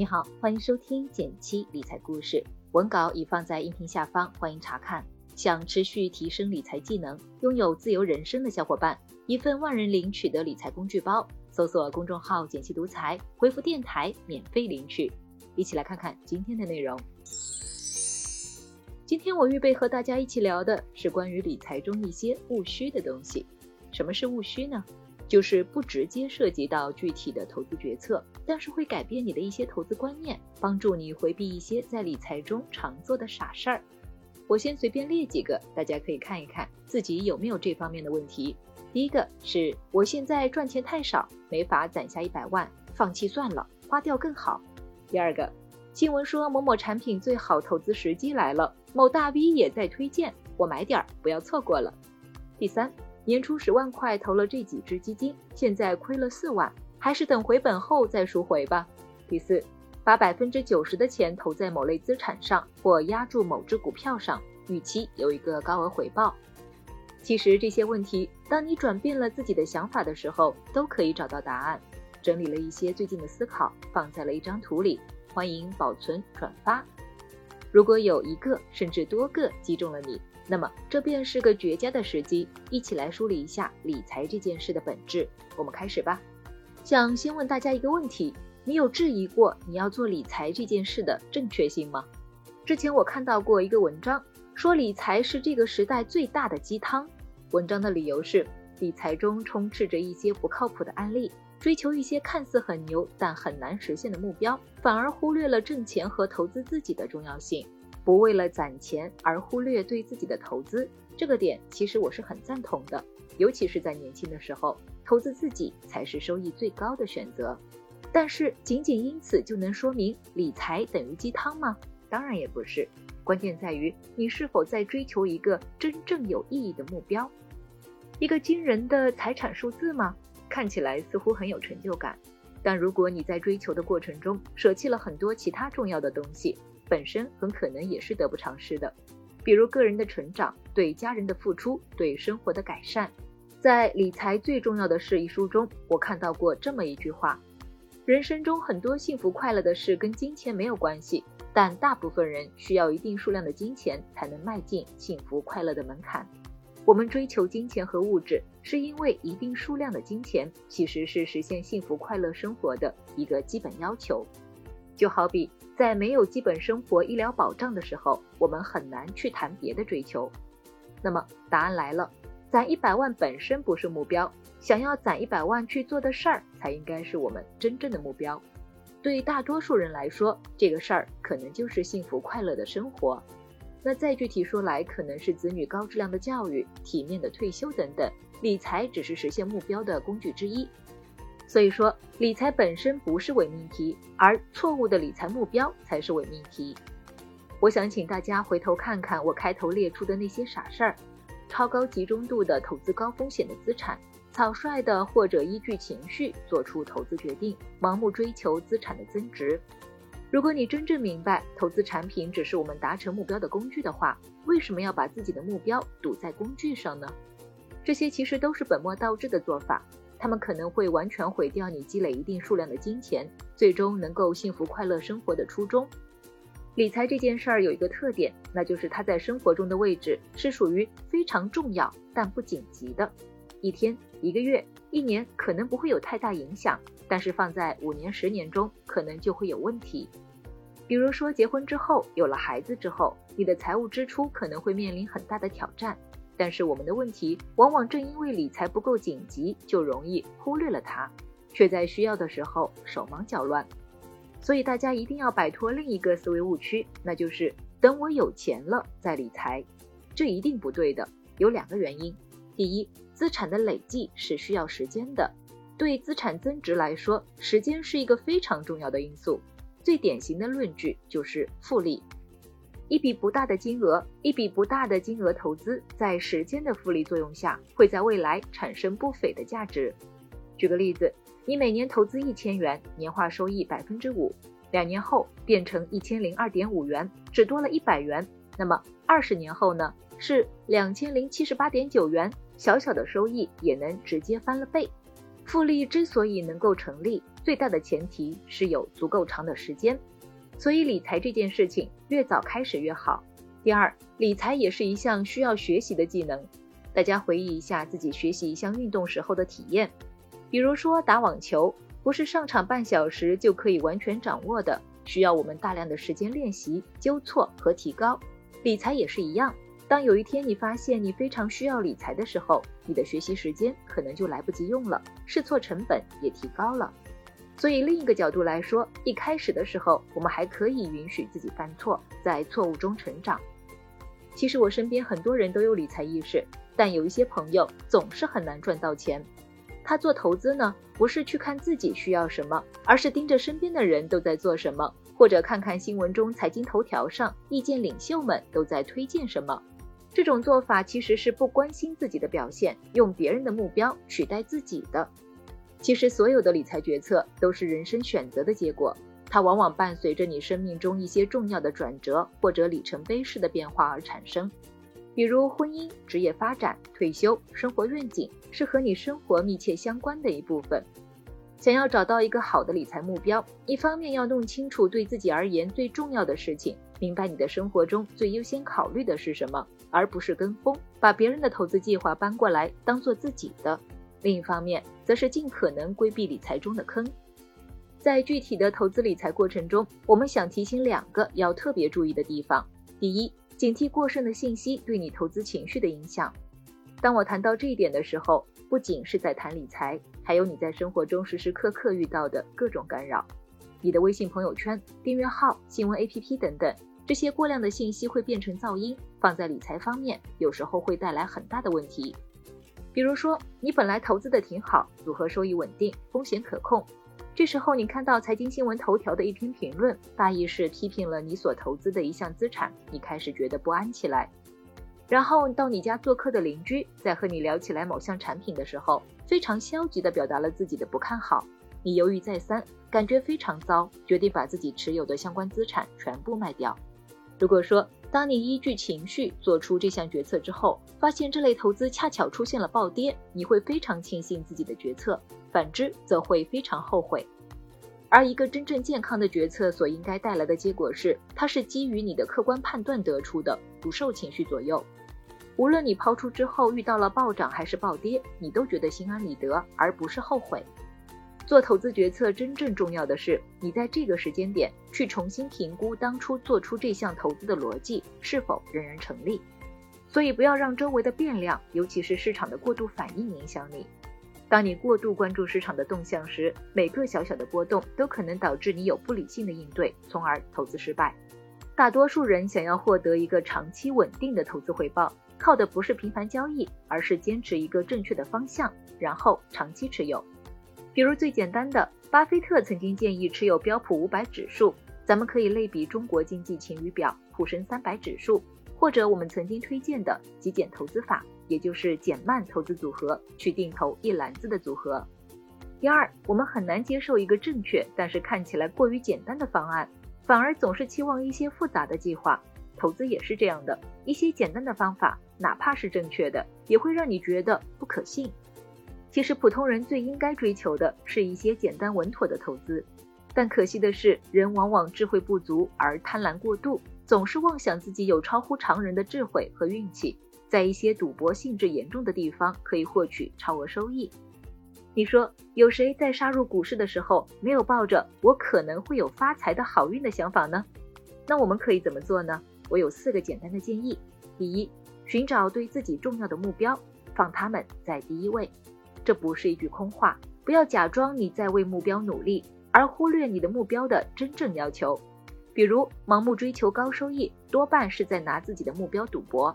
你好，欢迎收听简七理财故事，文稿已放在音频下方，欢迎查看。想持续提升理财技能，拥有自由人生的小伙伴，一份万人领取的理财工具包，搜索公众号“简七独裁，回复“电台”免费领取。一起来看看今天的内容。今天我预备和大家一起聊的是关于理财中一些务虚的东西。什么是务虚呢？就是不直接涉及到具体的投资决策，但是会改变你的一些投资观念，帮助你回避一些在理财中常做的傻事儿。我先随便列几个，大家可以看一看自己有没有这方面的问题。第一个是我现在赚钱太少，没法攒下一百万，放弃算了，花掉更好。第二个，新闻说某某产品最好投资时机来了，某大 V 也在推荐，我买点儿，不要错过了。第三。年初十万块投了这几只基金，现在亏了四万，还是等回本后再赎回吧。第四，把百分之九十的钱投在某类资产上或压住某只股票上，预期有一个高额回报。其实这些问题，当你转变了自己的想法的时候，都可以找到答案。整理了一些最近的思考，放在了一张图里，欢迎保存转发。如果有一个甚至多个击中了你。那么这便是个绝佳的时机，一起来梳理一下理财这件事的本质。我们开始吧。想先问大家一个问题：你有质疑过你要做理财这件事的正确性吗？之前我看到过一个文章，说理财是这个时代最大的鸡汤。文章的理由是，理财中充斥着一些不靠谱的案例，追求一些看似很牛但很难实现的目标，反而忽略了挣钱和投资自己的重要性。不为了攒钱而忽略对自己的投资，这个点其实我是很赞同的。尤其是在年轻的时候，投资自己才是收益最高的选择。但是，仅仅因此就能说明理财等于鸡汤吗？当然也不是。关键在于你是否在追求一个真正有意义的目标，一个惊人的财产数字吗？看起来似乎很有成就感，但如果你在追求的过程中舍弃了很多其他重要的东西。本身很可能也是得不偿失的，比如个人的成长、对家人的付出、对生活的改善。在《理财最重要的事》一书中，我看到过这么一句话：人生中很多幸福快乐的事跟金钱没有关系，但大部分人需要一定数量的金钱才能迈进幸福快乐的门槛。我们追求金钱和物质，是因为一定数量的金钱其实是实现幸福快乐生活的一个基本要求。就好比在没有基本生活医疗保障的时候，我们很难去谈别的追求。那么答案来了，攒一百万本身不是目标，想要攒一百万去做的事儿才应该是我们真正的目标。对大多数人来说，这个事儿可能就是幸福快乐的生活。那再具体说来，可能是子女高质量的教育、体面的退休等等。理财只是实现目标的工具之一。所以说，理财本身不是伪命题，而错误的理财目标才是伪命题。我想请大家回头看看我开头列出的那些傻事儿：超高集中度的投资高风险的资产，草率的或者依据情绪做出投资决定，盲目追求资产的增值。如果你真正明白投资产品只是我们达成目标的工具的话，为什么要把自己的目标赌在工具上呢？这些其实都是本末倒置的做法。他们可能会完全毁掉你积累一定数量的金钱，最终能够幸福快乐生活的初衷。理财这件事儿有一个特点，那就是它在生活中的位置是属于非常重要但不紧急的。一天、一个月、一年可能不会有太大影响，但是放在五年、十年中，可能就会有问题。比如说结婚之后，有了孩子之后，你的财务支出可能会面临很大的挑战。但是我们的问题往往正因为理财不够紧急，就容易忽略了它，却在需要的时候手忙脚乱。所以大家一定要摆脱另一个思维误区，那就是等我有钱了再理财，这一定不对的。有两个原因：第一，资产的累计是需要时间的，对资产增值来说，时间是一个非常重要的因素。最典型的论据就是复利。一笔不大的金额，一笔不大的金额投资，在时间的复利作用下，会在未来产生不菲的价值。举个例子，你每年投资一千元，年化收益百分之五，两年后变成一千零二点五元，只多了一百元。那么二十年后呢？是两千零七十八点九元，小小的收益也能直接翻了倍。复利之所以能够成立，最大的前提是有足够长的时间。所以理财这件事情越早开始越好。第二，理财也是一项需要学习的技能。大家回忆一下自己学习一项运动时候的体验，比如说打网球，不是上场半小时就可以完全掌握的，需要我们大量的时间练习、纠错和提高。理财也是一样，当有一天你发现你非常需要理财的时候，你的学习时间可能就来不及用了，试错成本也提高了。所以另一个角度来说，一开始的时候，我们还可以允许自己犯错，在错误中成长。其实我身边很多人都有理财意识，但有一些朋友总是很难赚到钱。他做投资呢，不是去看自己需要什么，而是盯着身边的人都在做什么，或者看看新闻中财经头条上意见领袖们都在推荐什么。这种做法其实是不关心自己的表现，用别人的目标取代自己的。其实，所有的理财决策都是人生选择的结果，它往往伴随着你生命中一些重要的转折或者里程碑式的变化而产生。比如婚姻、职业发展、退休、生活愿景，是和你生活密切相关的一部分。想要找到一个好的理财目标，一方面要弄清楚对自己而言最重要的事情，明白你的生活中最优先考虑的是什么，而不是跟风，把别人的投资计划搬过来当做自己的。另一方面，则是尽可能规避理财中的坑。在具体的投资理财过程中，我们想提醒两个要特别注意的地方：第一，警惕过剩的信息对你投资情绪的影响。当我谈到这一点的时候，不仅是在谈理财，还有你在生活中时时刻刻遇到的各种干扰。你的微信朋友圈、订阅号、新闻 APP 等等，这些过量的信息会变成噪音，放在理财方面，有时候会带来很大的问题。比如说，你本来投资的挺好，组合收益稳定，风险可控。这时候你看到财经新闻头条的一篇评论，大意是批评了你所投资的一项资产，你开始觉得不安起来。然后到你家做客的邻居在和你聊起来某项产品的时候，非常消极地表达了自己的不看好，你犹豫再三，感觉非常糟，决定把自己持有的相关资产全部卖掉。如果说，当你依据情绪做出这项决策之后，发现这类投资恰巧出现了暴跌，你会非常庆幸自己的决策；反之，则会非常后悔。而一个真正健康的决策所应该带来的结果是，它是基于你的客观判断得出的，不受情绪左右。无论你抛出之后遇到了暴涨还是暴跌，你都觉得心安理得，而不是后悔。做投资决策真正重要的是，你在这个时间点去重新评估当初做出这项投资的逻辑是否仍然成立。所以不要让周围的变量，尤其是市场的过度反应影响你。当你过度关注市场的动向时，每个小小的波动都可能导致你有不理性的应对，从而投资失败。大多数人想要获得一个长期稳定的投资回报，靠的不是频繁交易，而是坚持一个正确的方向，然后长期持有。比如最简单的，巴菲特曾经建议持有标普五百指数，咱们可以类比中国经济晴雨表沪深三百指数，或者我们曾经推荐的极简投资法，也就是减慢投资组合，去定投一篮子的组合。第二，我们很难接受一个正确但是看起来过于简单的方案，反而总是期望一些复杂的计划。投资也是这样的，一些简单的方法，哪怕是正确的，也会让你觉得不可信。其实普通人最应该追求的是一些简单稳妥的投资，但可惜的是，人往往智慧不足而贪婪过度，总是妄想自己有超乎常人的智慧和运气，在一些赌博性质严重的地方可以获取超额收益。你说有谁在杀入股市的时候没有抱着我可能会有发财的好运的想法呢？那我们可以怎么做呢？我有四个简单的建议：第一，寻找对自己重要的目标，放他们在第一位。这不是一句空话，不要假装你在为目标努力，而忽略你的目标的真正要求。比如，盲目追求高收益，多半是在拿自己的目标赌博。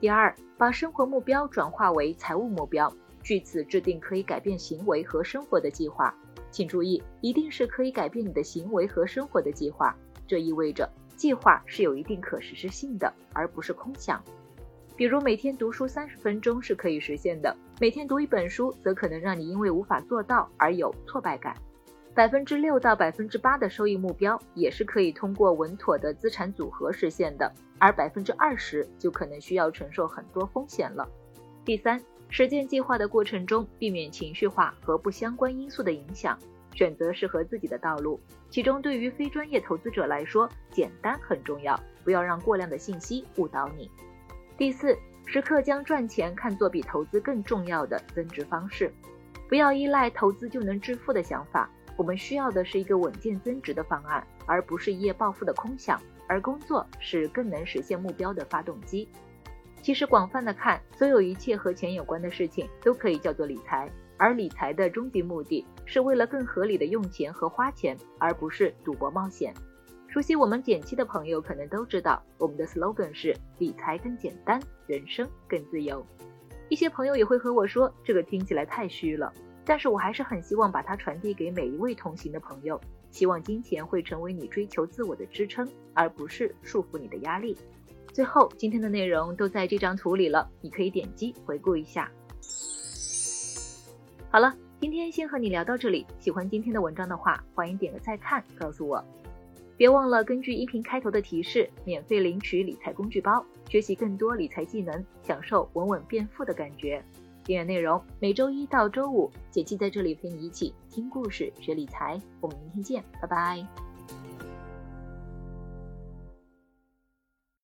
第二，把生活目标转化为财务目标，据此制定可以改变行为和生活的计划。请注意，一定是可以改变你的行为和生活的计划。这意味着计划是有一定可实施性的，而不是空想。比如每天读书三十分钟是可以实现的，每天读一本书则可能让你因为无法做到而有挫败感。百分之六到百分之八的收益目标也是可以通过稳妥的资产组合实现的，而百分之二十就可能需要承受很多风险了。第三，实践计划的过程中，避免情绪化和不相关因素的影响。选择适合自己的道路。其中，对于非专业投资者来说，简单很重要，不要让过量的信息误导你。第四，时刻将赚钱看作比投资更重要的增值方式，不要依赖投资就能致富的想法。我们需要的是一个稳健增值的方案，而不是一夜暴富的空想。而工作是更能实现目标的发动机。其实，广泛的看，所有一切和钱有关的事情都可以叫做理财。而理财的终极目的是为了更合理的用钱和花钱，而不是赌博冒险。熟悉我们减七的朋友可能都知道，我们的 slogan 是理财更简单，人生更自由。一些朋友也会和我说，这个听起来太虚了，但是我还是很希望把它传递给每一位同行的朋友。希望金钱会成为你追求自我的支撑，而不是束缚你的压力。最后，今天的内容都在这张图里了，你可以点击回顾一下。好了，今天先和你聊到这里。喜欢今天的文章的话，欢迎点个再看，告诉我。别忘了根据音频开头的提示，免费领取理财工具包，学习更多理财技能，享受稳稳变富的感觉。订阅内容每周一到周五，姐姐在这里陪你一起听故事、学理财。我们明天见，拜拜。